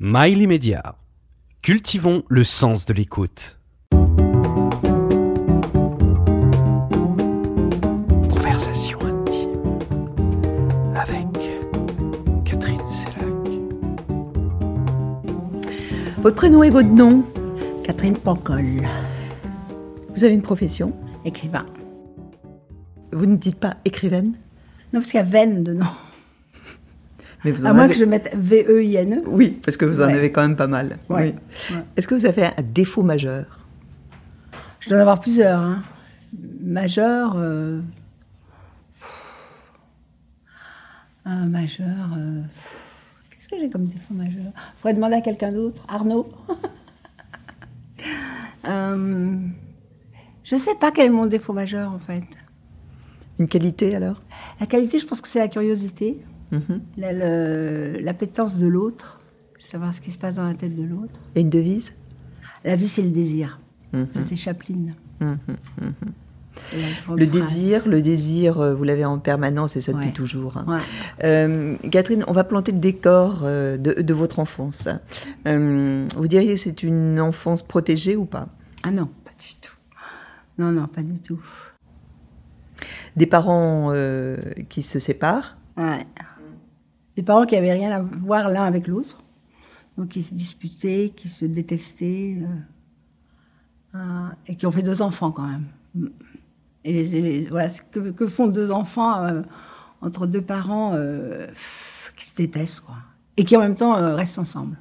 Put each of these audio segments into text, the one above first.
Mail immédiat. Cultivons le sens de l'écoute. Conversation intime avec Catherine Sellac. Votre prénom et votre nom? Catherine Pancol, Vous avez une profession? Écrivain. Vous ne dites pas écrivaine? Non, parce qu'il y a veine dedans. Mais vous À moins que je mette V-E-I-N-E. Oui, parce que vous en Ouais. avez quand même pas mal. Ouais. Oui. Ouais. Est-ce que vous avez un défaut majeur? Je dois en avoir plusieurs. Hein. Majeur. euh, Un majeur. euh, Qu'est-ce que j'ai comme défaut majeur? Il faudrait demander à quelqu'un d'autre. Arnaud Euh, Je ne sais pas quel est mon défaut majeur, en fait. Une qualité alors? La qualité, je pense que c'est la curiosité, Mhm. le- l'appétence de l'autre, savoir ce qui se passe dans la tête de l'autre. Et une devise? La vie, c'est le désir. Mhm. Ça, c'est Chaplin. La grande Le phrase. désir, le désir, euh, vous l'avez en permanence et ça depuis Ouais. toujours. hein. Ouais. Euh, Catherine, on va planter le décor euh, de, de votre enfance. Euh, vous diriez c'est une enfance protégée ou pas? Ah non, pas du tout. Non, non, pas du tout. Des parents euh, qui se séparent? Ouais. Des parents qui avaient rien à voir l'un avec l'autre. Donc, qui se disputaient, qui se détestaient. euh, euh, et qui ont fait deux enfants quand même. Et voilà, que, que font deux enfants euh, entre deux parents qui se détestent, quoi. Et qui en même temps restent ensemble.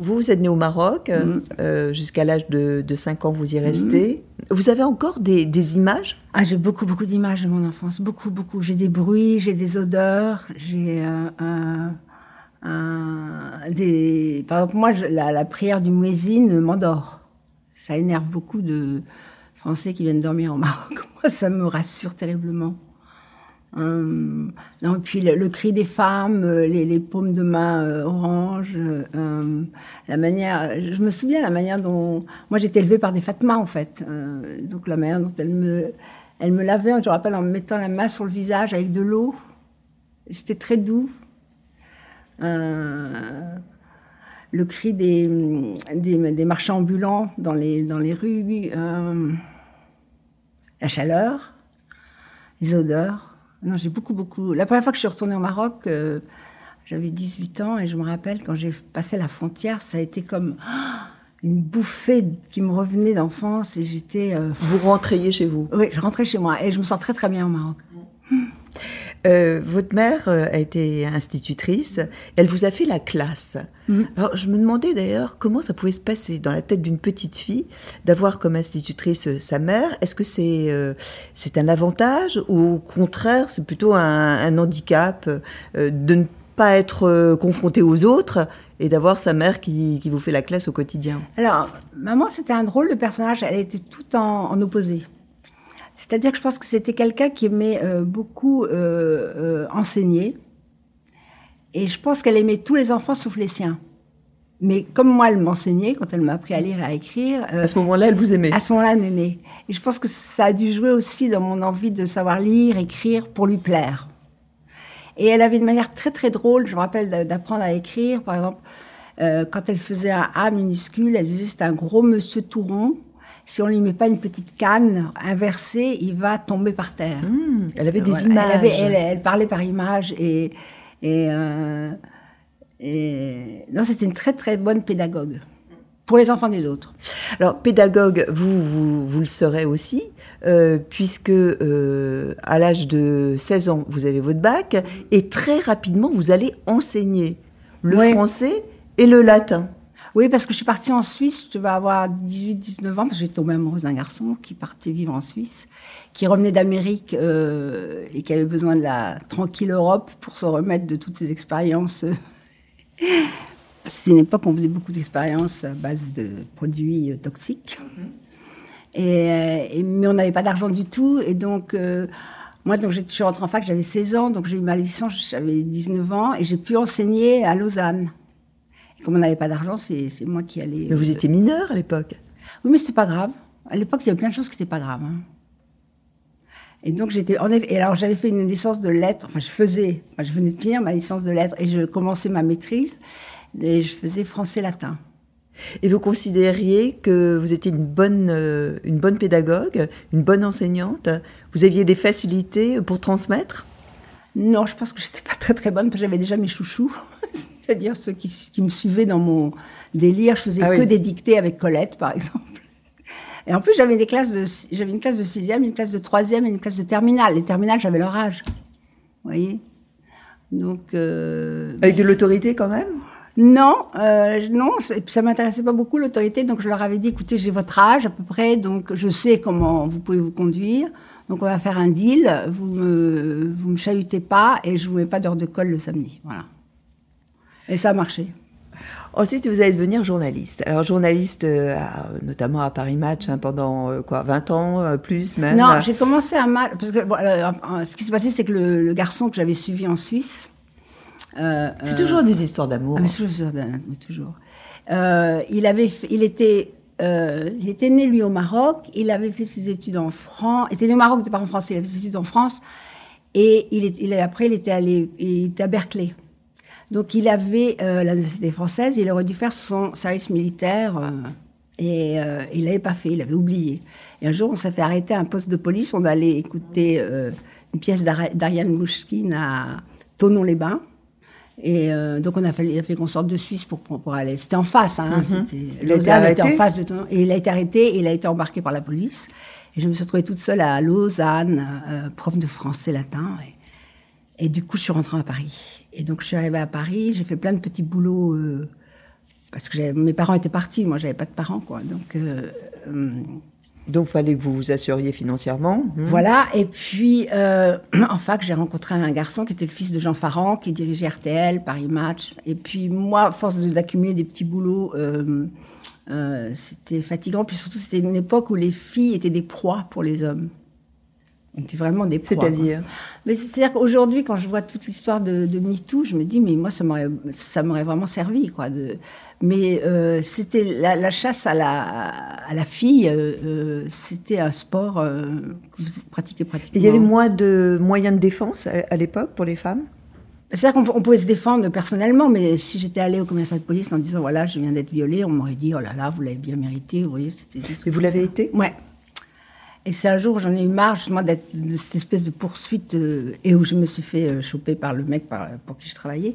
Vous, vous êtes né au Maroc, Mm. euh, jusqu'à l'âge de, de 5 ans, vous y restez. Vous avez encore des, des images? Ah, j'ai beaucoup, beaucoup d'images de mon enfance. Beaucoup, beaucoup. J'ai des bruits, j'ai des odeurs, j'ai euh, un- un- des... Par exemple, moi, je- la, la prière du muezzin m'endort. Ça énerve beaucoup de Français qui viennent dormir au Maroc. Moi, ça me rassure terriblement. Non, et puis le, cri des femmes, euh, les, paumes de main euh, orange, euh, la manière. Je me souviens la manière dont moi j'étais élevée par des Fatmas en fait, euh, donc la manière dont elles me, elles me lavaient, je me rappelle en me mettant la main sur le visage avec de l'eau. C'était très doux. Euh, le cri des, des, des marchands ambulants dans les, dans les rues, euh, la chaleur, les odeurs. Non, j'ai beaucoup, beaucoup. La première fois que je suis retournée au Maroc, euh, j'avais 18 ans et je me rappelle quand j'ai passé la frontière, ça a été comme une bouffée qui me revenait d'enfance et j'étais. euh, Vous rentriez chez vous. oui, je rentrais chez moi et je me sens très très bien au Maroc. Euh, votre mère euh, a été institutrice. Elle vous a fait la classe. Mm. Alors, je me demandais d'ailleurs comment ça pouvait se passer dans la tête d'une petite fille d'avoir comme institutrice euh, sa mère. Est-ce que c'est euh, c'est un avantage ou au contraire c'est plutôt un, un handicap euh, de ne pas être euh, confronté aux autres et d'avoir sa mère qui, qui vous fait la classe au quotidien? Alors, maman, c'était un drôle de personnage. Elle était tout en, en opposé. C'est-à-dire que je pense que c'était quelqu'un qui aimait euh, beaucoup euh, euh, enseigner. Et je pense qu'elle aimait tous les enfants sauf les siens. Mais comme moi, elle m'enseignait quand elle m'a appris à lire et à écrire. euh, À ce moment-là, elle vous aimait. à ce moment-là, elle m'aimait. Et je pense que ça a dû jouer aussi dans mon envie de savoir lire, écrire pour lui plaire. Et elle avait une manière très très drôle, je me rappelle d'a- d'apprendre à écrire. Par exemple, euh, quand elle faisait un A minuscule, elle disait c'est un gros monsieur tout rond. Si on lui met pas une petite canne inversée, il va tomber par terre. Hmm, elle avait des Voilà. images. Elle, avait- elle- elle parlait par images et, et, euh, et- non, c'était une très très bonne pédagogue pour les enfants des autres. Alors, pédagogue, vous, vous, vous le serez aussi, euh, puisque euh, à l'âge de 16 ans, vous avez votre bac, et très rapidement, vous allez enseigner le Ouais. français et le latin. Oui, parce que je suis partie en Suisse, je devais avoir 18-19 ans, parce que j'ai tombé amoureuse d'un garçon qui partait vivre en Suisse, qui revenait d'Amérique euh, et qui avait besoin de la tranquille Europe pour se remettre de toutes ses expériences. C'était une époque où on faisait beaucoup d'expériences à base de produits euh, toxiques. Et, euh, et- mais on n'avait pas d'argent du tout. Et donc, euh, moi, donc, je suis rentrée en fac, j'avais 16 ans, donc j'ai eu ma licence, j'avais 19 ans, et j'ai pu enseigner à Lausanne. Comme on n'avait pas d'argent, c'est moi qui allais. Mais vous euh, étiez mineur à l'époque. Oui, mais c'était pas grave. À l'époque, il y avait plein de choses qui n'étaient pas graves. hein. Et donc j'étais en effet, et alors j'avais fait une licence de lettres, enfin je faisais, enfin, je venais de finir ma licence de lettres et je commençais ma maîtrise et je faisais français-latin. Et vous considériez que vous étiez une bonne, euh, une bonne pédagogue, une bonne enseignante? Vous aviez des facilités pour transmettre? Non, je pense que j'étais pas très très bonne parce que j'avais déjà mes chouchous, c'est-à-dire ceux qui, qui, me suivaient dans mon délire. Je faisais Ah que oui. des dictées avec Colette, par exemple. Et en plus, j'avais des classes de, j'avais une classe de sixième, une classe de troisième et une classe de terminale. Les terminales, j'avais leur âge. Vous voyez? Donc. euh, Avec de l'autorité quand même? Non, euh, non, ça m'intéressait pas beaucoup l'autorité, donc je leur avais dit, écoutez, j'ai votre âge à peu près, donc je sais comment vous pouvez vous conduire, donc on va faire un deal, vous me, vous me chahutez pas et je vous mets pas d'heure de colle le samedi, voilà. Et ça a marché. Ensuite, vous allez devenir journaliste. Alors, journaliste, euh, notamment à Paris Match, hein, pendant euh, quoi, 20 ans, euh, plus même Non, j'ai commencé à mal, parce que bon, ce qui s'est passé, c'est que le, le garçon que j'avais suivi en Suisse. C'est toujours des histoires d'amour. Ah, toujours, toujours. Il, avait il, était, euh, il était né, lui, au Maroc. Il avait fait ses études en France. Il était né au Maroc, de parents français. Il avait fait ses études en France. Et il est, après, il était allé à Berkeley. Donc, il avait euh, la nationalité française. Il aurait dû faire son service militaire. euh, et euh, il l'avait pas fait. Il avait oublié. Et un jour, on s'est fait arrêter à un poste de police. On allait écouter une pièce d'Ariane Mouchkine à Tonon-les-Bains. Et euh, donc, on a fait, il a fait qu'on sorte de Suisse pour, pour, pour aller. C'était en face, hein. a été Lausanne était en face de Tonon. Et il a été arrêté et il a été embarqué par la police. Et je me suis retrouvée toute seule à Lausanne, euh, prof de français latin. Et, et du coup, je suis rentrée à Paris. Et donc, je suis arrivée à Paris. J'ai fait plein de petits boulots. euh, parce que mes parents étaient partis. Moi, j'avais pas de parents, quoi. Donc, euh, euh, Donc, il fallait que vous vous assuriez financièrement. Hmm. voilà, et puis euh, en fac, j'ai rencontré un garçon qui était le fils de Jean Farran, qui dirigeait RTL, Paris Match. Et puis moi, force de- d'accumuler des petits boulots, euh, euh, c'était fatigant. Puis surtout, c'était une époque où les filles étaient des proies pour les hommes. Elles étaient vraiment des proies. C'est-à-dire? Mais c'est-à-dire qu'aujourd'hui, quand je vois toute l'histoire de, de MeToo, je me dis, mais moi, ça m'aurait, ça m'aurait vraiment servi, quoi. De, mais euh, c'était la, la chasse à la, à la fille, euh, euh, c'était un sport euh, que vous pratiquez pratiquement. Il y avait moins de moyens de défense à, à l'époque pour les femmes? C'est-à-dire qu'on on pouvait se défendre personnellement, mais si j'étais allée au commissariat de police en disant, voilà, je viens d'être violée, on m'aurait dit, oh là là, vous l'avez bien mérité, vous voyez, c'était... Et vous l'avez été? Ouais. Et c'est un jour où j'en ai eu marre justement d'être de cette espèce de poursuite euh, et où je me suis fait euh, choper par le mec par- pour qui je travaillais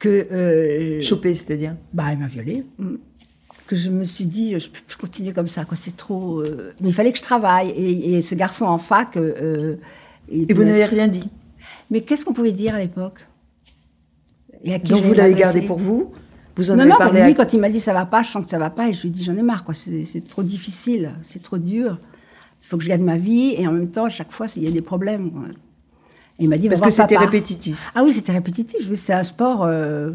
que euh, Chopé, c'est-à-dire bah il m'a violée Mm. que je me suis dit je peux plus continuer comme ça quoi c'est trop euh, mais il fallait que je travaille et, et ce garçon en fac euh, euh, Et vous n'avez rien dit mais qu'est-ce qu'on pouvait dire à l'époque? Et à qui Donc, vous l'avez gardé pour vous? Vous en non, avez non, parlé mais lui, à... quand il m'a dit ça va pas, je sens que ça va pas, et je lui ai dit j'en ai marre, quoi. C'est c'est trop difficile, c'est trop dur. Il faut que je gagne ma vie, et en même temps, à chaque fois, il y a des problèmes. quoi. Et il m'a dit Parce que c'était répétitif. Ah oui, c'était répétitif. C'était un sport euh,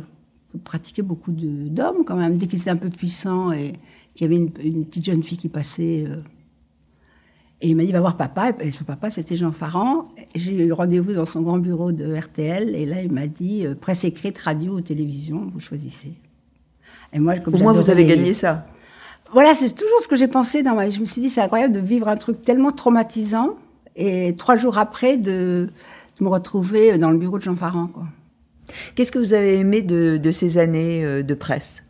que pratiquaient beaucoup d'hommes quand même. Dès qu'ils étaient un peu puissants et qu'il y avait une, une petite jeune fille qui passait. euh, et il m'a dit va voir papa. Et son papa, c'était Jean Farran. J'ai eu rendez-vous dans son grand bureau de RTL. Et là, il m'a dit euh, presse écrite, radio ou télévision, vous choisissez. Et moi, comme Au moins, vous avez les- gagné ça. voilà, c'est toujours ce que j'ai pensé dans ma vie. Je me suis dit, c'est incroyable de vivre un truc tellement traumatisant et trois jours après de me retrouver dans le bureau de Jean Farran, quoi. Qu'est-ce que vous avez aimé de, de ces années euh, de presse?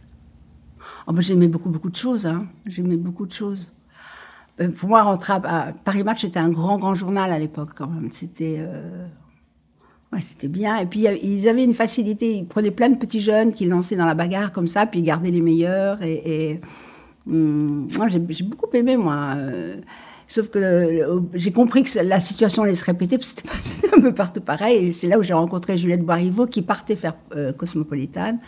Oh, ben, j'aimais beaucoup, beaucoup de choses. Hein. J'aimais beaucoup de choses. Euh, Pour moi, rentrer à, Paris Match, c'était un grand, grand journal à l'époque, quand même. C'était. euh, Ouais, c'était bien. Et puis, ils avaient une facilité. Ils prenaient plein de petits jeunes qui lançaient dans la bagarre comme ça, puis ils gardaient les meilleurs. Et, et, hum, j'ai beaucoup aimé, moi. euh, Sauf que euh, j'ai compris que la situation allait se répéter, parce que c'était un peu partout pareil. Et c'est là où j'ai rencontré Juliette Boiriveau, qui partait faire euh, Cosmopolitan,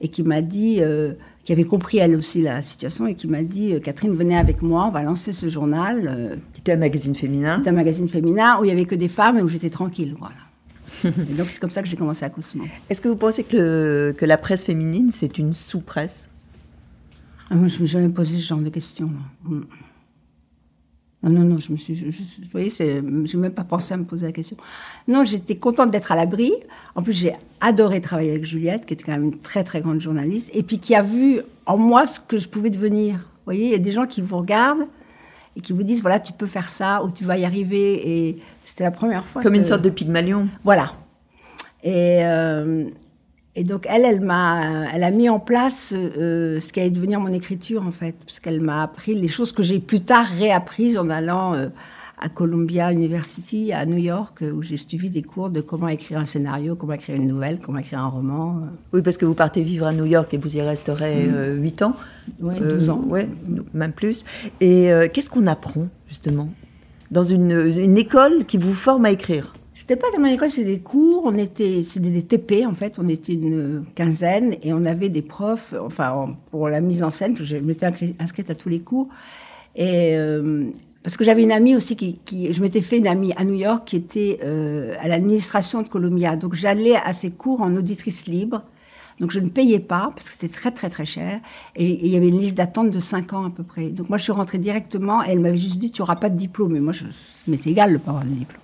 et qui m'a dit, euh, qui avait compris elle aussi la situation, et qui m'a dit, euh, Catherine, venez avec moi, on va lancer ce journal. Qui était un magazine féminin. c'était un magazine féminin où il y avait que des femmes et où j'étais tranquille, voilà. et donc c'est comme ça que j'ai commencé à Cosmo. Est-ce que vous pensez que, le- que la presse féminine, c'est une sous-presse? Ah, moi, je me suis jamais posé ce genre de questions. là. Non, non, non, je me suis, je- je- vous voyez, j'ai même pas pensé à me poser la question. Non, j'étais contente d'être à l'abri. En plus, j'ai adoré travailler avec Juliette, qui était quand même une très, très grande journaliste, et puis qui a vu en moi ce que je pouvais devenir. Vous voyez, il y a des gens qui vous regardent et qui vous disent voilà, tu peux faire ça ou tu vas y arriver. Et c'était la première fois. Comme que- une sorte de Pygmalion. Voilà. Et, euh, et donc, elle, elle m'a, elle a mis en place euh, ce qui allait devenir mon écriture, en fait, parce qu'elle m'a appris les choses que j'ai plus tard réapprises en allant euh, à Columbia University, à New York, euh, où j'ai suivi des cours de comment écrire un scénario, comment écrire une nouvelle, comment écrire un roman. Oui, parce que vous partez vivre à New York et vous y resterez euh, 8 ans. Euh, 12 ans. Ouais, même plus. Et qu'est-ce qu'on apprend, justement, dans une, une école qui vous forme à écrire? C'était pas tellement une école, c'était des cours. On était, c'était des TP en fait. On était une quinzaine et on avait des profs. Enfin, en- pour la mise en scène, je m'étais inscri- inscrite à tous les cours. Et euh, parce que j'avais une amie aussi qui, je m'étais fait une amie à New York qui était euh, à l'administration de Columbia. Donc j'allais à ses cours en auditrice libre. Donc je ne payais pas parce que c'était très très très cher et il y avait une liste d'attente de 5 ans à peu près. Donc moi je suis rentrée directement et elle m'avait juste dit tu auras pas de diplôme. Mais moi je, ça m'était égal de pas avoir de diplôme.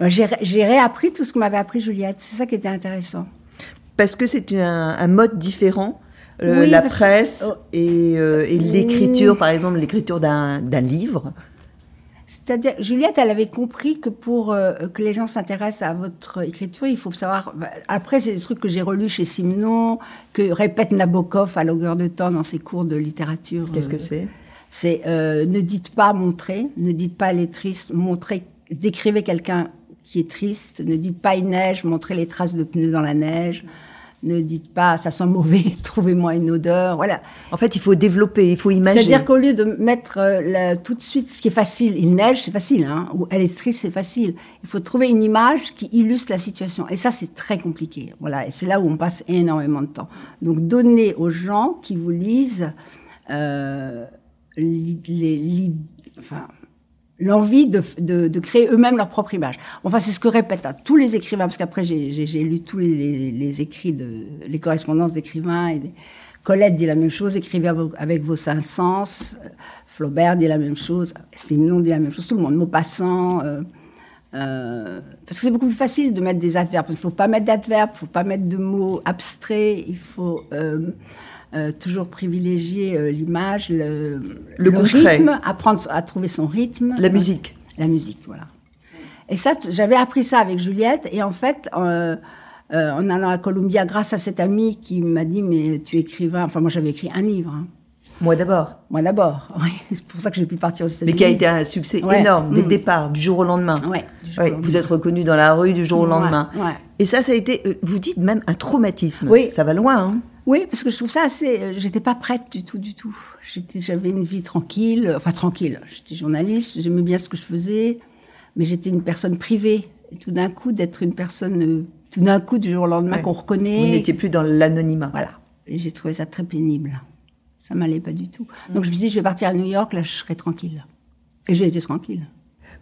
Euh, J'ai réappris tout ce que m'avait appris Juliette. C'est ça qui était intéressant. Parce que c'est un, un mode différent. euh, Oui, la que- presse oh. et, euh, et l'écriture, par exemple, l'écriture d'un livre. C'est-à-dire, Juliette, elle avait compris que pour euh, que les gens s'intéressent à votre écriture, il faut savoir. bah, Après, c'est des trucs que j'ai relus chez Simenon, que répète Nabokov à longueur de temps dans ses cours de littérature. Qu'est-ce que euh, c'est? C'est euh, ne dites pas montrer, ne dites pas elle est triste, montrez, décrivez quelqu'un qui est triste, ne dites pas il neige, montrez les traces de pneus dans la neige, ne dites pas ça sent mauvais, trouvez-moi une odeur, voilà. En fait, il faut développer, il faut imaginer. C'est-à-dire qu'au lieu de mettre euh, tout de suite ce qui est facile, il neige, c'est facile, hein, ou elle est triste, c'est facile. Il faut trouver une image qui illustre la situation. Et ça, c'est très compliqué. Voilà, et c'est là où on passe énormément de temps. Donc, donnez aux gens qui vous lisent euh, les- li- enfin, l'envie de, de, de créer eux-mêmes leur propre image. Enfin, c'est ce que répètent hein, tous les écrivains, parce qu'après, j'ai lu tous les, les écrits, de, les correspondances d'écrivains. Et des- Colette dit la même chose, écrivez avec, vos cinq sens. Flaubert dit la même chose. Simenon dit la même chose. Tout le monde. Maupassant. Euh, euh, parce que c'est beaucoup plus facile de mettre des adverbes. Il ne faut pas mettre d'adverbes, il ne faut pas mettre de mots abstraits. Il faut euh, euh, toujours privilégier euh, l'image, le, rythme, apprendre à trouver son rythme. La musique. La musique, voilà. Et ça, j'avais appris ça avec Juliette. Et en fait, euh, en allant à Columbia, grâce à cette amie qui m'a dit, mais tu écrivain. Enfin, moi, j'avais écrit un livre. hein. Moi d'abord. Moi d'abord. Oui. C'est pour ça que j'ai pu partir aux Mais États-Unis. qui a été un succès Ouais. énorme dès le Mm. départ, du jour au lendemain. Ouais, du jour Ouais, au lendemain. vous êtes reconnu dans la rue du jour au lendemain. Et ça, ça a été, vous dites même un traumatisme. Oui. Ça va loin. Hein Oui, parce que je trouve ça assez. euh, J'étais pas prête du tout, du tout. J'avais une vie tranquille, euh, enfin tranquille. J'étais journaliste, j'aimais bien ce que je faisais, mais j'étais une personne privée. Et tout d'un coup, d'être une personne, euh, tout d'un coup, du jour au lendemain, Ouais. qu'on reconnaît. Vous n'étiez plus dans l'anonymat. Voilà. Et j'ai trouvé ça très pénible. Ça m'allait pas du tout. Donc je me suis dit, je vais partir à New York, là, je serai tranquille. Et j'ai été tranquille.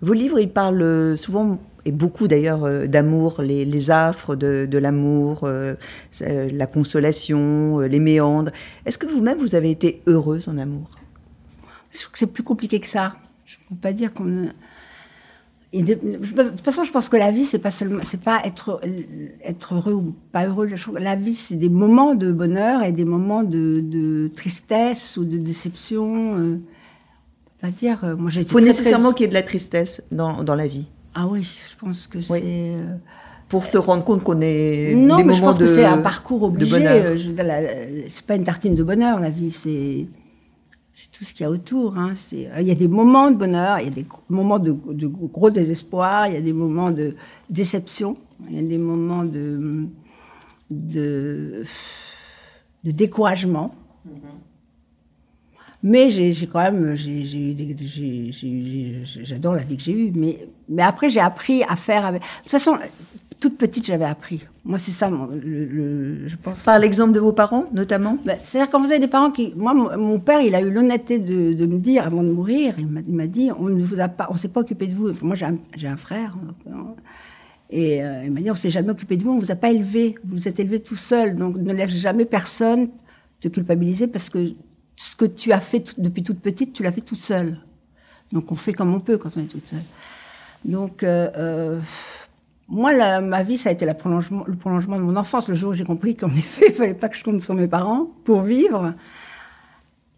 Vos livres, ils parlent souvent, et beaucoup d'ailleurs, euh, d'amour, les, les affres de, de l'amour, euh, euh, la consolation, les méandres. Est-ce que vous-même, vous avez été heureuse en amour? Je trouve que c'est plus compliqué que ça. Je ne peux pas dire qu'on. Et de, toute façon, je pense que la vie, c'est pas seulement, c'est pas être être heureux ou pas heureux. La vie, c'est des moments de bonheur et des moments de, de tristesse ou de déception. Euh, on dire. Moi, j'ai faut très, nécessairement très- qu'il y ait de la tristesse dans, dans la vie, Ah oui, je pense que c'est. euh, pour se rendre compte qu'on est Non, des mais je moments pense de que c'est un parcours obligé. euh, la- C'est pas une tartine de bonheur, la vie. C'est c'est tout ce qu'il y a autour. hein. C'est- euh, Il y a des moments de bonheur, il y a des moments de, de gros désespoir, il y a des moments de déception, il y a des moments de, de, de découragement. Mais j'ai quand même, j'adore la vie que j'ai eue. Mais, mais après, j'ai appris à faire avec. De toute façon, toute petite, j'avais appris. Moi, c'est ça, mon- le, le- je pense. Par l'exemple de vos parents, notamment? Ben, C'est-à-dire quand vous avez des parents qui, moi, mon, père, il a eu l'honnêteté de, de me dire avant de mourir, il m'a dit, on ne vous a pas, on s'est pas occupé de vous. Enfin, moi, j'ai un, frère, donc, euh, et euh, il m'a dit, on s'est jamais occupé de vous, on vous a pas élevé, vous vous êtes élevé tout seul, donc ne laisse jamais personne te culpabiliser parce que ce que tu as fait depuis toute petite, tu l'as fait toute seule. Donc on fait comme on peut quand on est toute seule. Donc euh, euh, moi, la- ma vie, ça a été la prolongement, le prolongement de mon enfance. Le jour où j'ai compris qu'en effet, il fallait pas que je compte sur mes parents pour vivre.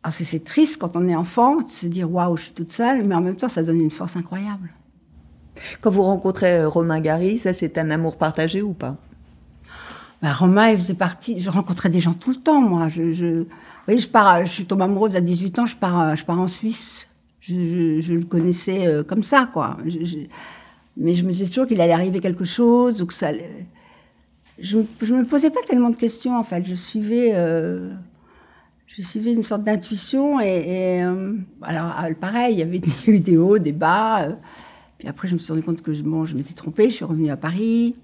Alors c'est triste quand on est enfant de se dire waouh, je suis toute seule, mais en même temps, ça donne une force incroyable. Quand vous rencontrez euh, Romain Gary, ça c'est un amour partagé ou pas? Bah, Romain, il faisait partie. Je rencontrais des gens tout le temps, moi. Je, je, oui, je pars. Je suis tombée amoureuse à 18 ans. Je pars. Je pars en Suisse. Je, le connaissais euh, comme ça, quoi. mais je me disais toujours qu'il allait arriver quelque chose ou que ça. Je, je me posais pas tellement de questions en fait. Je suivais. Euh, je suivais une sorte d'intuition et, euh, alors pareil, il y avait eu des hauts, des bas. puis après, je me suis rendu compte que bon, je m'étais trompée. Je suis revenue à Paris.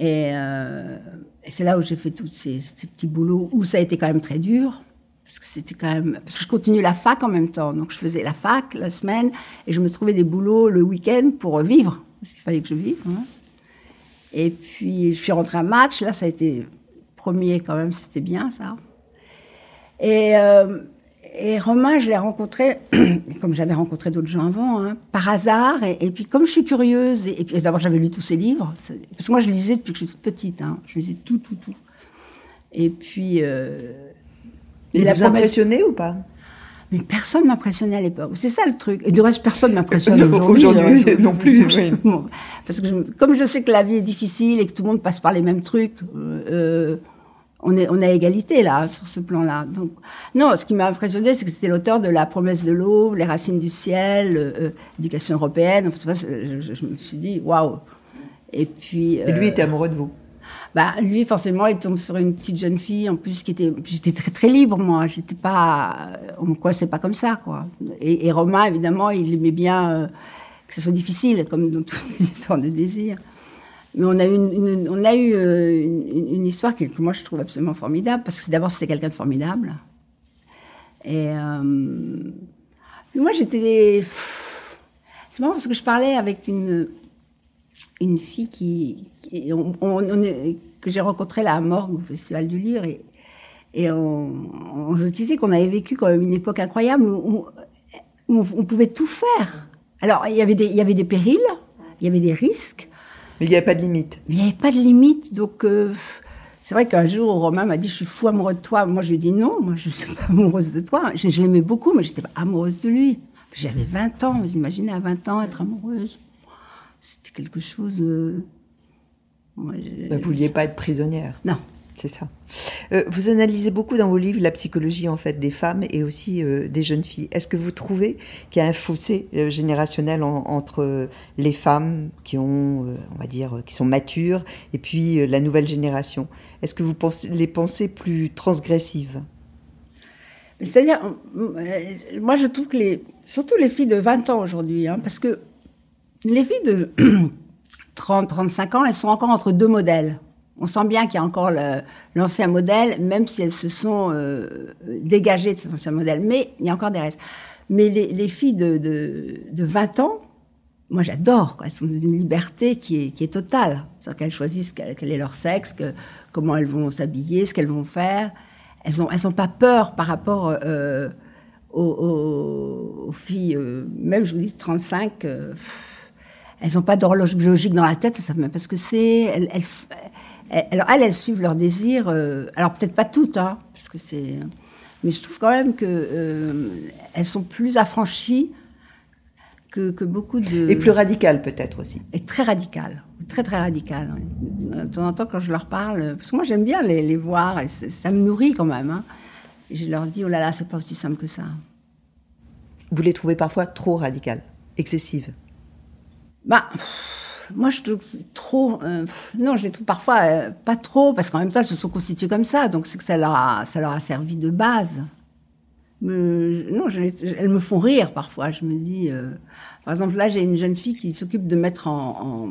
Euh, et, c'est là où j'ai fait tous ces, petits boulots où ça a été quand même très dur. Parce que c'était quand même. Parce que je continue la fac en même temps. Donc je faisais la fac la semaine et je me trouvais des boulots le week-end pour vivre. Parce qu'il fallait que je vive. Hein. Et puis je suis rentrée à match. Là, ça a été premier quand même. C'était bien ça. Et, euh, et Romain, je l'ai rencontré, comme j'avais rencontré d'autres gens avant, hein, par hasard. Et, puis, comme je suis curieuse, et, puis d'abord, j'avais lu tous ses livres. Parce que moi, je lisais depuis que je suis toute petite. Hein, je lisais tout, tout, tout. Et puis. Euh, il a impressionné ou pas? Mais personne m'impressionnait à l'époque. C'est ça le truc. Et du reste, personne m'impressionne aujourd'hui. Aujourd'hui euh, non plus. Parce que comme je sais que la vie est difficile et que tout le monde passe par les mêmes trucs, euh, on est, on a égalité là sur ce plan-là. Donc non, ce qui m'a impressionné, c'est que c'était l'auteur de La promesse de l'eau, Les racines du ciel, euh, euh Éducation européenne. Enfin, je, je, me suis dit waouh. Et puis. Et lui euh, était amoureux de vous? Bah lui forcément il tombe sur une petite jeune fille en plus qui était j'étais très très libre moi j'étais pas on me coincait pas comme ça quoi et, et Romain évidemment il aimait bien euh, que ce soit difficile comme dans toutes les histoires de désir mais on a eu une, on a eu euh, une, histoire que, moi je trouve absolument formidable, parce que d'abord c'était quelqu'un de formidable. Et euh, moi j'étais. C'est marrant parce que je parlais avec une, une fille qui, on, que j'ai rencontrée là à Morgue au Festival du Livre. Et, et on, se disait qu'on avait vécu quand même une époque incroyable où, on, on, pouvait tout faire. Alors il y avait des, il y avait des périls, il y avait des risques. Mais il n'y avait pas de limite. il n'y avait pas de limite. Donc, euh, c'est vrai qu'un jour, Romain m'a dit Je suis fou amoureux de toi. Moi, je lui ai dit Non, moi, je ne suis pas amoureuse de toi. Je, l'aimais beaucoup, mais je n'étais pas amoureuse de lui. J'avais 20 ans. Vous imaginez, à 20 ans, être amoureuse C'était quelque chose. Euh, vous ne vouliez pas être prisonnière Non. C'est ça. Euh, vous analysez beaucoup dans vos livres la psychologie en fait des femmes et aussi euh, des jeunes filles. Est-ce que vous trouvez qu'il y a un fossé euh, générationnel entre les femmes qui ont, on va dire, qui sont matures et puis la nouvelle génération? Est-ce que vous pensez, les pensez plus transgressives? C'est-à-dire, moi je trouve que les, surtout les filles de 20 ans aujourd'hui, hein, parce que les filles de 30, 35 ans, elles sont encore entre deux modèles. On sent bien qu'il y a encore l'ancien modèle, même si elles se sont euh, dégagées de cet ancien modèle. Mais il y a encore des restes. Mais les, filles de, de, 20 ans, moi j'adore. Elles sont d'une liberté qui est, qui est totale. C'est-à-dire qu'elles choisissent quel, est leur sexe, que, comment elles vont s'habiller, ce qu'elles vont faire. Elles n'ont ont pas peur par rapport euh, aux, filles, euh, même je vous dis 35. elles n'ont pas d'horloge biologique dans la tête, elles savent même pas ce que c'est. elles, alors elles, elles suivent leurs désirs. Euh, alors peut-être pas toutes, hein, parce que c'est. Mais je trouve quand même que euh, elles sont plus affranchies que, que, beaucoup de. Et plus radicales peut-être aussi. Et très radicales, très très radicales. De temps en temps, quand je leur parle, parce que moi j'aime bien les, les voir, et ça me nourrit quand même. Hein, et je leur dis oh là là, c'est pas aussi simple que ça. Vous les trouvez parfois trop radicales, excessives? Bah moi, je trouve trop. Euh, non, je trouve parfois euh, pas trop, parce qu'en même temps, elles se sont constituées comme ça, donc c'est que ça leur a, ça leur a servi de base. Non, elles me font rire parfois. Je me dis, euh, par exemple, là, j'ai une jeune fille qui s'occupe de mettre en,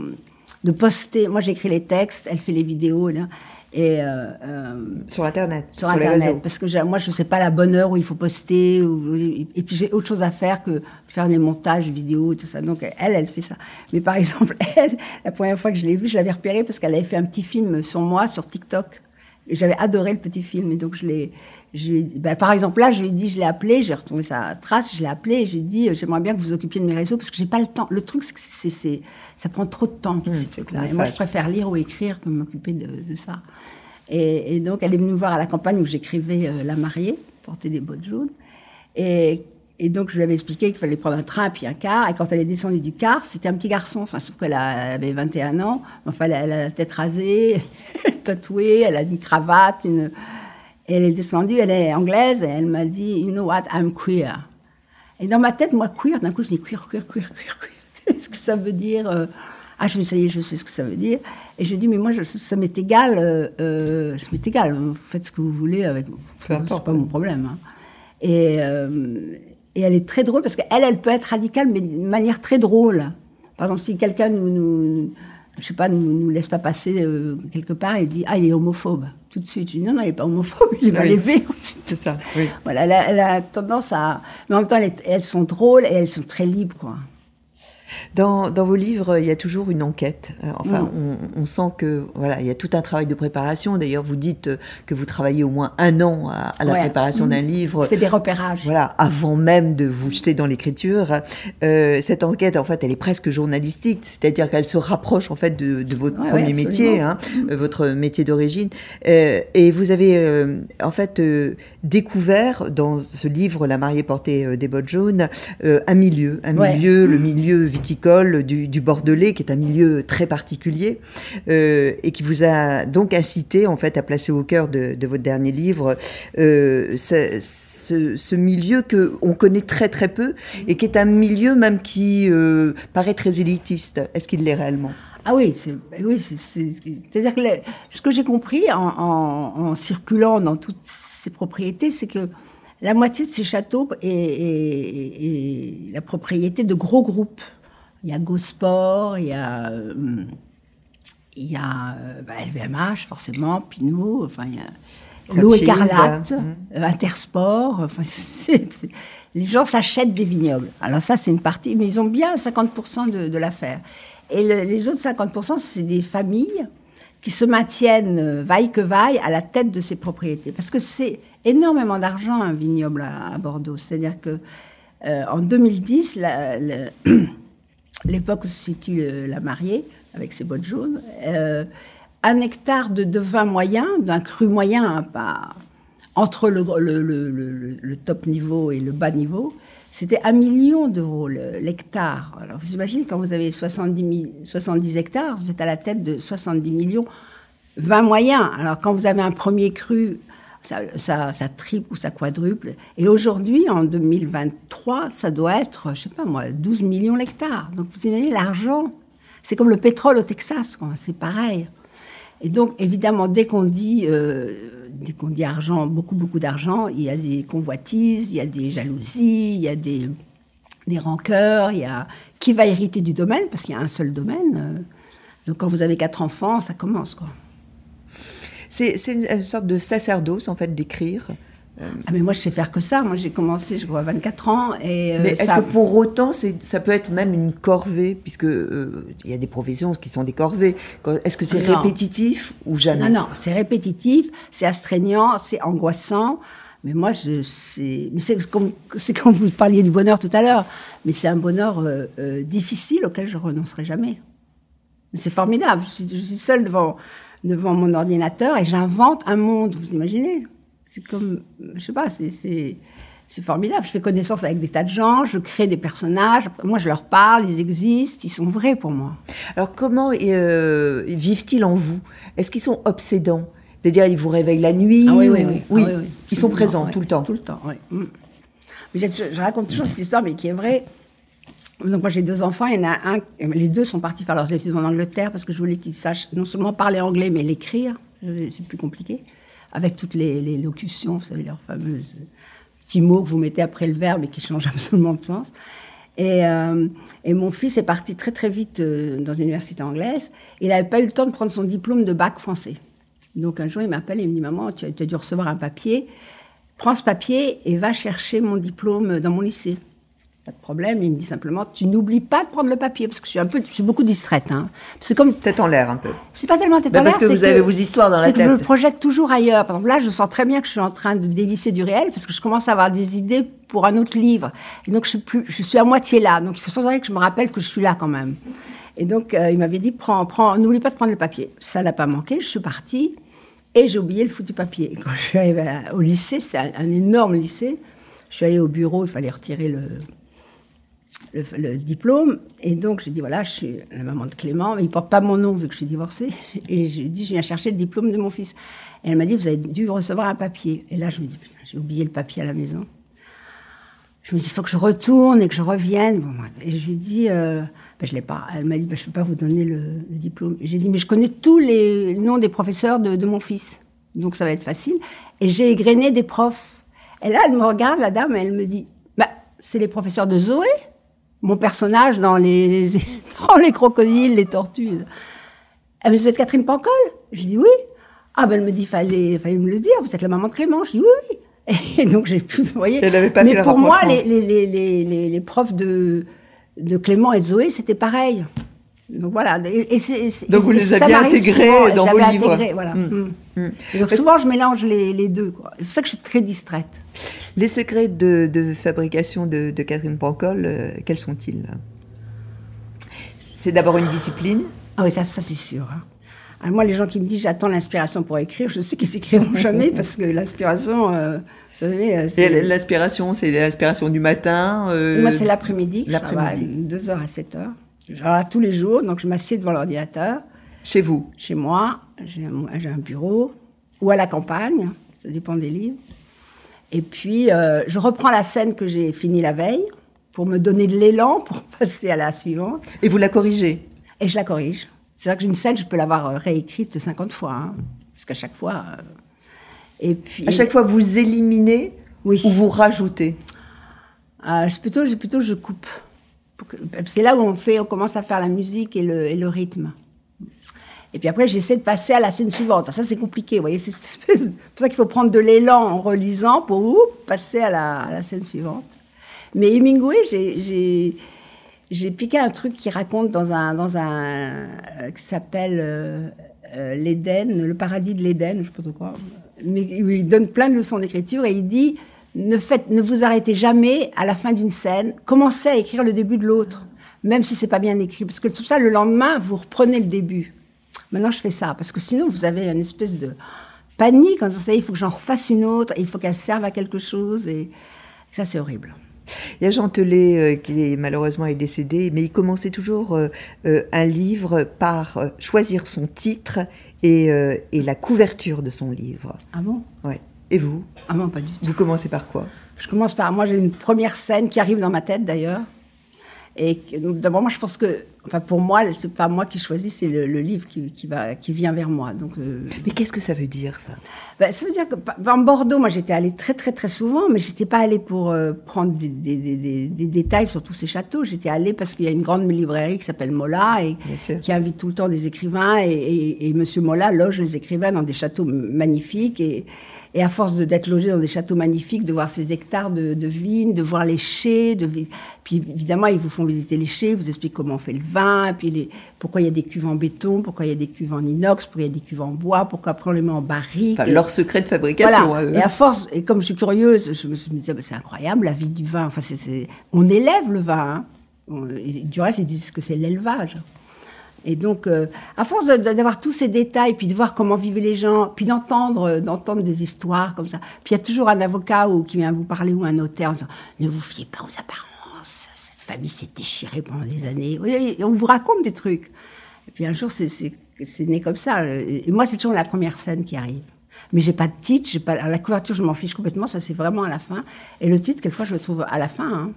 de poster. Moi, j'écris les textes, elle fait les vidéos. Là, et, euh, euh, sur Internet Sur, Internet. Parce que moi, je ne sais pas la bonne heure où il faut poster. Ou, et puis, j'ai autre chose à faire que faire les montages vidéo et tout ça. Donc, elle, elle fait ça. Mais par exemple, elle, la première fois que je l'ai vue, je l'avais repérée parce qu'elle avait fait un petit film sur moi sur TikTok. Et j'avais adoré le petit film. Et donc, je l'ai, ben, par exemple, là, je lui ai dit, je l'ai appelé, j'ai retrouvé sa trace, je l'ai appelé et je lui ai dit, j'aimerais bien que vous occupiez de mes réseaux parce que j'ai pas le temps. Le truc, c'est que ça prend trop de temps, tout mmh, Et moi, je préfère lire ou écrire que m'occuper de, ça. Et, donc, elle est venue me voir à la campagne où j'écrivais euh, La mariée, porter des bottes jaunes. Et, et donc, je lui avais expliqué qu'il fallait prendre un train puis un car. Et quand elle est descendue du car, c'était un petit garçon. Enfin, sauf qu'elle avait 21 ans. Enfin, elle a, la tête rasée, tatouée, elle a une cravate. Une... Elle est descendue, elle est anglaise. Et elle m'a dit, You know what, I'm queer. Et dans ma tête, moi, queer, d'un coup, je dis queer, queer, queer, queer, queer. Qu'est-ce que ça veut dire euh? Ah, je me ça y est, je sais ce que ça veut dire. Et je dis, mais moi, je- ça m'est égal, euh, euh, ça m'est égal, faites ce que vous voulez avec. C'est pas mon problème. hein. Et, euh, et elle est très drôle parce qu'elle, elle peut être radicale, mais d'une manière très drôle. Par exemple, si quelqu'un nous, nous, je sais pas, nous, nous laisse pas passer euh, quelque part, il dit, ah, il est homophobe. Tout de suite. Je dis, non, non, il est pas homophobe, il est mal Oui. élevé. C'est ça, oui. Voilà, elle a, elle a tendance à. Mais en même temps, elle est- elles sont drôles et elles sont très libres, quoi. Dans, dans vos livres, il y a toujours une enquête. Euh, Enfin, Mm. on, on sent que voilà, il y a tout un travail de préparation. D'ailleurs, vous dites euh, que vous travaillez au moins un an à, à la Ouais. préparation d'un livre. Fais des repérages. Voilà, avant même de vous jeter dans l'écriture, euh, cette enquête, en fait, elle est presque journalistique, c'est-à-dire qu'elle se rapproche en fait de, de votre Ouais, premier ouais, métier, hein, euh, votre métier d'origine. Euh, et vous avez euh, en fait découvert dans ce livre, La mariée portée des bottes jaunes, un milieu, un milieu, le milieu viticole du, Bordelais, qui est un milieu très particulier, euh, et qui vous a donc incité en fait à placer au cœur de, votre dernier livre euh, ce, milieu que on connaît très très peu et qui est un milieu même qui euh, paraît très élitiste. Est-ce qu'il l'est réellement? Ah oui, c'est, oui, c'est, c'est, à dire que ce que j'ai compris en, circulant dans toutes ces propriétés, c'est que la moitié de ces châteaux est la propriété de gros groupes. Il y a Gosport, il y a, euh, il y a euh, bah, LVMH forcément, Pinot, enfin il y a l'eau écarlate, euh, Intersport. Enfin, les gens s'achètent des vignobles. Alors ça, c'est une partie, mais ils ont bien 50% de, de l'affaire. Et le- les autres 50%, c'est des familles qui se maintiennent euh, vaille que vaille à la tête de ces propriétés. Parce que c'est énormément d'argent un vignoble à, à Bordeaux. C'est-à-dire que euh, en 2010, la- le- l'époque où se situe le- la mariée, avec ses bottes jaunes, euh, un hectare de, de vin moyen, d'un cru moyen, hein, entre le, top niveau et le bas niveau, c'était un million d'euros l'hectare. Alors vous imaginez, quand vous avez 70, 000 70 hectares, vous êtes à la tête de 70 millions, vin moyen. Alors quand vous avez un premier cru, ça, ça, triple ou ça quadruple. Et aujourd'hui, en 2023, ça doit être, je sais pas moi, 12 millions l'hectare. Donc vous imaginez l'argent. C'est comme le pétrole au Texas. C'est pareil. Et donc, évidemment, dès qu'on dit, euh, dès dit argent, beaucoup, beaucoup d'argent, il y a des convoitises, il y a des jalousies, il y a des, des rancœurs, il y a qui va hériter du domaine, parce qu'il y a un seul domaine. euh. Donc, quand vous avez quatre enfants, ça commence, quoi. C'est c'est une, une sorte de sacerdoce en fait d'écrire. Ah, mais moi, je sais faire que ça. Moi, j'ai commencé, je crois, à 24 ans. Et, euh, Mais est-ce ça- que pour autant, c'est- ça peut être même une corvée, puisque euh, il y a des professions qui sont des corvées. Est-ce que c'est répétitif ou jamais? Non, non, c'est répétitif, c'est astreignant, c'est angoissant. Mais moi, je, c'est, mais c'est comme, c'est comme vous parliez du bonheur tout à l'heure. Mais c'est un bonheur euh, euh, difficile auquel je renoncerai jamais. Mais c'est formidable. Je suis, je suis seule devant, devant mon ordinateur et j'invente un monde. Vous imaginez? C'est comme, je sais pas, c'est, formidable. Je fais connaissance avec des tas de gens, je crée des personnages. Moi, je leur parle, ils existent, ils sont vrais pour moi. Alors comment euh, vivent-ils en vous? Est-ce qu'ils sont obsédants? C'est-à-dire ils vous réveillent la nuit Ah oui, ou- oui, oui. oui. Ah oui, oui. Ils sont présents tout le temps. Tout le temps, oui. Mm. Je, je raconte toujours cette histoire, mais qui est vraie. Donc moi j'ai deux enfants, il y en a un, les deux sont partis faire leurs études en Angleterre parce que je voulais qu'ils sachent non seulement parler anglais mais l'écrire, c'est plus compliqué, avec toutes les, locutions, vous savez leurs fameuses petits mots que vous mettez après le verbe et qui changent absolument de sens. Et, euh, et mon fils est parti très très vite euh, dans une université anglaise. Il n'avait pas eu le temps de prendre son diplôme de bac français. Donc un jour il m'appelle et il me dit maman tu as dû recevoir un papier, prends ce papier et va chercher mon diplôme dans mon lycée. Pas de problème, il me dit simplement tu n'oublies pas de prendre le papier parce que je suis un peu, je suis beaucoup distraite. Hein. C'est comme Tête en l'air un peu. c'est pas tellement tête Ben, en parce l'air, que c'est vous avez vos histoires dans la c'est que je me tête. projette toujours ailleurs. Par exemple, là, je sens très bien que je suis en train de délisser du réel parce que je commence à avoir des idées pour un autre livre. Et donc, je suis, plus, je suis à moitié là. Donc, il faut sans arrêt que je me rappelle que je suis là quand même. Et donc, euh, il m'avait dit, prends, prends, n'oublie pas de prendre le papier. Ça n'a pas manqué. Je suis partie et j'ai oublié le foutu papier. Et quand je suis arrivée au lycée, c'était un, un énorme lycée. Je suis allée au bureau, il fallait retirer le, le, diplôme. Et donc, j'ai dit, voilà, je suis la maman de Clément, mais il porte pas mon nom vu que je suis divorcée. Et j'ai dit, je viens chercher le diplôme de mon fils. Et elle m'a dit, vous avez dû recevoir un papier. Et là, je me dis, putain, j'ai oublié le papier à la maison. Je me dis, il faut que je retourne et que je revienne. Et je lui ai dit, euh, ben, je l'ai pas. Elle m'a dit, ben, je peux pas vous donner le, le diplôme. J'ai dit, mais je connais tous les noms des professeurs de, de mon fils. Donc, ça va être facile. Et j'ai égrené des profs. Et là, elle me regarde, la dame, et elle me dit, bah, c'est les professeurs de Zoé mon personnage dans les, dans les crocodiles, les tortues. Elle me dit, vous êtes Catherine Pancol? Je dis oui. Ah ben elle me dit, fallait, fallait me le dire, vous êtes la maman de Clément. Je dis oui, oui. Et donc j'ai pu, vous voyez. Elle pas Mais fait pour moi, les, les, les, les profs de, de Clément et de Zoé, c'était pareil. Donc voilà. Et, et Donc vous les aviez intégrés souvent, dans vos livres. intégré, voilà. Mm. Mm. Mm. Et donc souvent, je mélange les, les deux. C'est pour ça que je suis très distraite. Les secrets de, de fabrication de, de Catherine Pancol, euh, quels sont-ils? C'est d'abord une discipline? Ah oui, ça, ça c'est sûr. hein. Alors moi, les gens qui me disent j'attends l'inspiration pour écrire, je sais qu'ils n'écriront jamais parce que l'inspiration, euh, vous savez, euh, L'inspiration, c'est l'inspiration du matin. euh, moi c'est l'après-midi. l'après-midi. travaille De 2h à 7h. Genre tous les jours, donc je m'assieds devant l'ordinateur. Chez vous. Chez moi, j'ai un, bureau ou à la campagne, ça dépend des livres. Et puis, euh, je reprends la scène que j'ai finie la veille pour me donner de l'élan pour passer à la suivante. Et vous la corrigez. Et je la corrige. C'est vrai que j'ai une scène, je peux l'avoir euh, réécrite 50 fois. hein, parce qu'à chaque fois. euh, Et puis. À chaque fois, vous éliminez Oui. ou vous rajoutez. Euh, plutôt, plutôt, je coupe. C'est là où on, fait, on commence à faire la musique et le, rythme. Et puis après, j'essaie de passer à la scène suivante. Ça, c'est compliqué, voyez. C'est pour ça qu'il faut prendre de l'élan en relisant pour passer à la, scène suivante. Mais Hemingway, j'ai- piqué un truc qui raconte dans un, dans un euh, qui s'appelle euh, euh, l'Éden, le paradis de l'Éden, je sais pas trop quoi. Mais il donne plein de leçons d'écriture et il dit ne faites, ne vous arrêtez jamais à la fin d'une scène, commencez à écrire le début de l'autre, même si c'est pas bien écrit, parce que tout ça le lendemain vous reprenez le début. Maintenant je fais ça parce que sinon vous avez une espèce de panique quand vous savez il faut que j'en refasse une autre, il faut qu'elle serve à quelque chose et ça c'est horrible. Il y a Jean Telet euh, qui malheureusement est décédé, mais il commençait toujours euh, euh, un livre par choisir son titre et, et la couverture de son livre. Ah bon? Et vous Ah non pas du tout. Vous commencez par quoi Je commence par. Moi, j'ai une première scène qui arrive dans ma tête d'ailleurs. Et d'abord, moi, je pense que. Enfin, pour moi, c'est pas moi qui choisis, c'est le, le livre qui, qui, va, qui vient vers moi. Donc, euh, Mais qu'est-ce que ça veut dire ça? Ben, ça veut dire que en Bordeaux, moi, j'étais allée très, très, très souvent, mais j'étais pas allée pour euh, prendre des, des, des, détails sur tous ces châteaux. J'étais allée parce qu'il y a une grande librairie qui s'appelle Mola et qui invite tout le temps des écrivains. Et, et, et Monsieur Mola loge les écrivains dans des châteaux magnifiques. Et, et à force d'être logé dans des châteaux magnifiques, de voir ces hectares de, de vignes, de voir les chais, de, puis évidemment, ils vous font visiter les chais, vous expliquent comment on fait le vin, puis les, pourquoi il y a des cuves en béton, pourquoi il y a des cuves en inox, pourquoi il y a des cuves en bois, pourquoi après on les met en barrique. Enfin, Leur secret de fabrication. Voilà. à eux. Et à force, et comme je suis curieuse, je me suis dit, ah ben, c'est incroyable la vie du vin. Enfin, c'est, c'est- on élève le vin. hein. On- et du reste, ils disent que c'est l'élevage. Et donc, euh, à force d'avoir tous ces détails, puis de voir comment vivaient les gens, puis d'entendre, euh, d'entendre des histoires comme ça. Puis il y a toujours un avocat ou, qui vient vous parler ou un notaire en disant ne vous fiez pas aux apparences. Cette famille s'est déchirée pendant des années. On vous raconte des trucs. Et puis un jour, c'est, né comme ça. Et moi, c'est toujours la première scène qui arrive. Mais j'ai pas de titre, j'ai pas la couverture, je m'en fiche complètement. Ça, c'est vraiment à la fin. Et le titre, quelquefois, je le trouve à la fin. hein.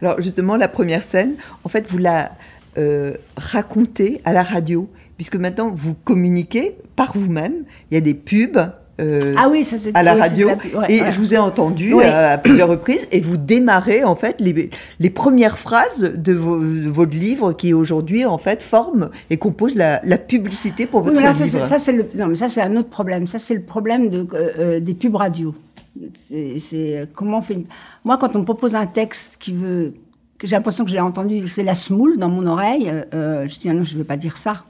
Alors justement, la première scène, en fait, vous la euh, racontez à la radio, puisque maintenant vous communiquez par vous-même. Il y a des pubs. euh, Ah oui, ça, c'est- à la oui, radio la ouais, et ouais. je vous ai entendu Oui. euh, à plusieurs reprises et vous démarrez en fait les, les premières phrases de, vos- de votre livre qui aujourd'hui en fait forment et composent la, la publicité pour Oui, votre mais là, ça, livre. ça, c'est le, non, mais ça, c'est un autre problème. Ça, c'est le problème de, euh, des pubs radio. C'est, comment on fait. Moi, quand on me propose un texte qui veut, j'ai l'impression que j'ai entendu, c'est la smoule dans mon oreille, euh, euh, je dis, ah non, je ne veux pas dire ça.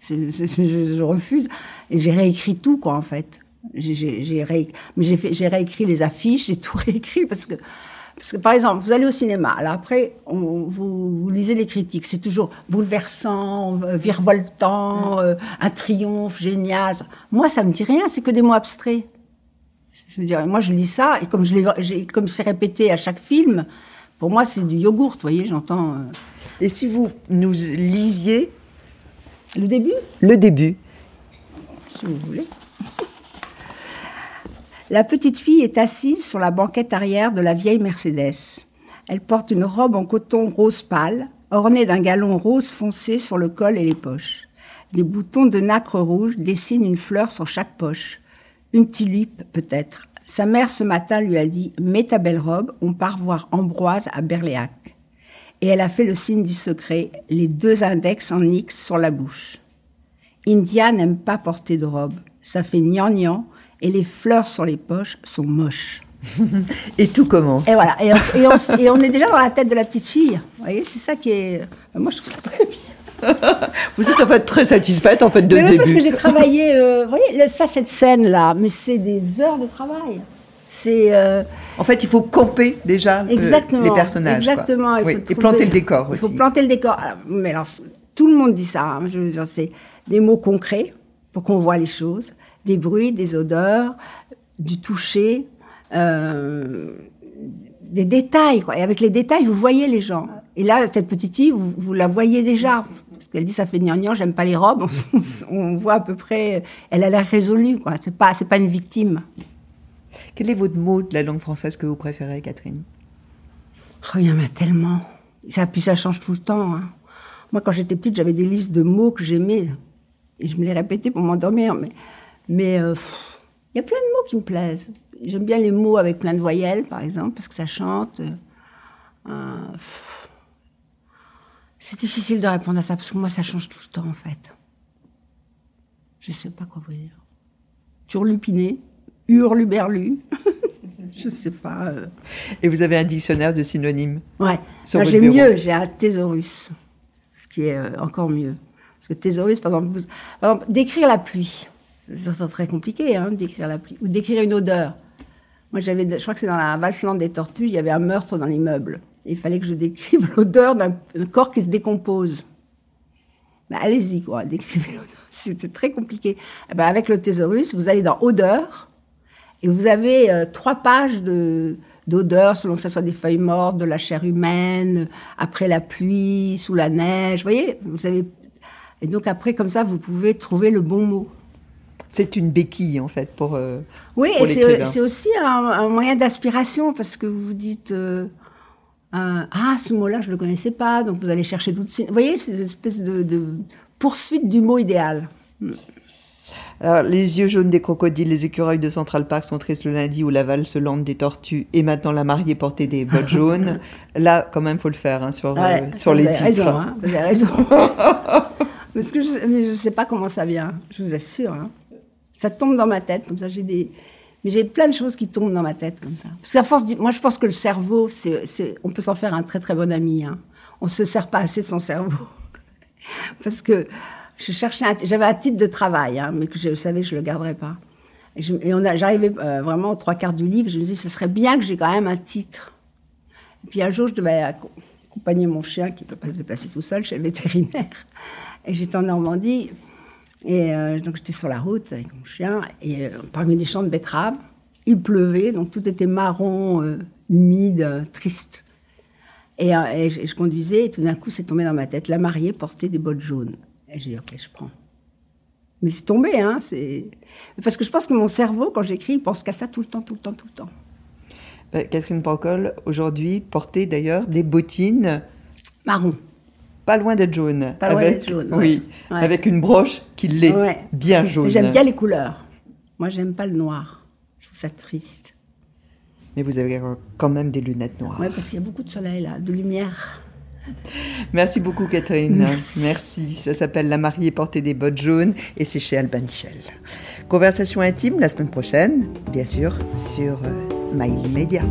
C'est- je, je refuse. Et j'ai réécrit tout, quoi, en fait. J'ai, ré- Mais j'ai, réécrit les affiches, j'ai tout réécrit parce que. Parce que, par exemple, vous allez au cinéma, alors après, on- vous, vous lisez les critiques, c'est toujours bouleversant, euh, virevoltant, euh, un triomphe génial. Moi, ça me dit rien, c'est que des mots abstraits. Je veux dire, moi, je lis ça, et comme je comme c'est répété à chaque film, pour moi, c'est du yogourt, vous voyez, j'entends. euh, Et si vous nous lisiez Le début le début si vous voulez. La petite fille est assise sur la banquette arrière de la vieille Mercedes. Elle porte une robe en coton rose pâle, ornée d'un galon rose foncé sur le col et les poches. Des boutons de nacre rouge dessinent une fleur sur chaque poche. Une tulipe, peut-être. Sa mère, ce matin, lui a dit Mets ta belle robe, on part voir Ambroise à Berléac. Et elle a fait le signe du secret, les deux index en X sur la bouche. India n'aime pas porter de robe. Ça fait gnangnan et les fleurs sur les poches sont moches. Et tout commence. Et voilà. Et on, et on- et on est déjà dans la tête de la petite fille. Vous voyez, c'est ça qui est. Moi, je trouve ça très bien. Vous êtes en fait très satisfaite en fait de Mais ce oui, parce que début. j'ai travaillé. euh, vous voyez, ça, cette scène-là, mais c'est des heures de travail. C'est. euh, En fait, il faut camper déjà euh, Exactement. les personnages. quoi. Exactement. il Oui, faut Et trouver- planter le décor Il aussi. faut planter le décor. Alors, mais alors, tout le monde dit ça. hein, je veux dire, c'est des mots concrets pour qu'on voit les choses, des bruits, des odeurs, du toucher, euh, des détails. Quoi. Et avec les détails, vous voyez les gens. Et là, cette petite fille, vous, vous la voyez déjà. Parce qu'elle dit, ça fait gnangnan, j'aime pas les robes. On, voit à peu près. Elle a l'air résolue, quoi. C'est pas, c'est pas une victime. Quel est votre mot de la langue française que vous préférez, Catherine? Oh, il y en a tellement. Ça, puis ça change tout le temps. hein. Moi, quand j'étais petite, j'avais des listes de mots que j'aimais. Et je me les répétais pour m'endormir. Mais mais, euh, il y a plein de mots qui me plaisent. J'aime bien les mots avec plein de voyelles, par exemple, parce que ça chante. Euh, pff. C'est difficile de répondre à ça, parce que moi, ça change tout le temps, en fait. Je sais pas quoi vous dire. Turlupiné, hurluberlu. je sais pas. euh. Et vous avez un dictionnaire de synonymes. Ouais, Sur votre j'ai mieux, j'ai un thésaurus, ce qui est euh, encore mieux. Parce que thésaurus, par exemple, vous- par exemple, décrire la pluie, c'est très compliqué, hein, décrire la pluie, ou décrire une odeur. Moi, j'avais, je crois que c'est dans la Valse-Lande des Tortues, il y avait un meurtre dans l'immeuble. Il fallait que je décrive l'odeur d'un corps qui se décompose. Ben, allez-y, quoi, décrivez l'odeur. C'était très compliqué. Eh ben, avec le thésaurus, vous allez dans odeur, et vous avez euh, trois pages de d'odeurs, selon que ce soit des feuilles mortes, de la chair humaine, après la pluie, sous la neige. Vous voyez, vous avez. Et donc après, comme ça, vous pouvez trouver le bon mot. C'est une béquille, en fait, pour. euh, Oui, pour et c'est c'est aussi un, un moyen d'aspiration parce que vous vous dites euh, euh, ah ce mot-là je le connaissais pas, donc vous allez chercher tout de suite. Vous voyez, c'est une espèce de, de poursuite du mot idéal. Alors, les yeux jaunes des crocodiles, les écureuils de Central Park sont tristes le lundi où la valse lente des tortues et maintenant la mariée portait des bottes jaunes. Là, quand même, faut le faire hein, sur, euh, Ouais, sur vous les avez titres. Raison, hein, vous avez raison. Parce que je, je sais pas comment ça vient. Je vous assure. hein. Ça tombe dans ma tête comme ça. J'ai des, mais j'ai plein de choses qui tombent dans ma tête comme ça. Parce qu'à force, moi je pense que le cerveau, c'est, on peut s'en faire un très très bon ami. Hein. On se sert pas assez de son cerveau. Parce que je cherchais, j'avais un titre de travail, hein, mais que je savais que je le garderais pas. Et, j'arrivais euh, vraiment aux trois quarts du livre. Je me disais, ce serait bien que j'ai quand même un titre. Et puis un jour, je devais acco- accompagner mon chien qui ne peut pas se déplacer tout seul chez le vétérinaire. Et j'étais en Normandie. Et euh, donc j'étais sur la route avec mon chien. Et euh, parmi les champs de betteraves, il pleuvait. Donc tout était marron, euh, humide, triste. Et, et je, je conduisais. Et tout d'un coup, c'est tombé dans ma tête. La mariée portait des bottes jaunes. Et j'ai dit, OK, je prends. Mais c'est tombé, hein. C'est... Parce que je pense que mon cerveau, quand j'écris, il pense qu'à ça tout le temps, tout le temps, tout le temps. Catherine Pancol, aujourd'hui, portait d'ailleurs des bottines Marron. Pas loin d'être jaunes. Pas loin d'être jaune, Oui, ouais. Avec une broche qui l'est Ouais. bien jaune. J'aime bien les couleurs. Moi, j'aime pas le noir. Je trouve ça triste. Mais vous avez quand même des lunettes noires. Ouais, parce qu'il y a beaucoup de soleil là, de lumière. Merci beaucoup, Catherine. Merci. Merci. Ça s'appelle La mariée portait des bottes jaunes et c'est chez Alban Michel. Conversation intime la semaine prochaine, bien sûr, sur euh, Mail Media.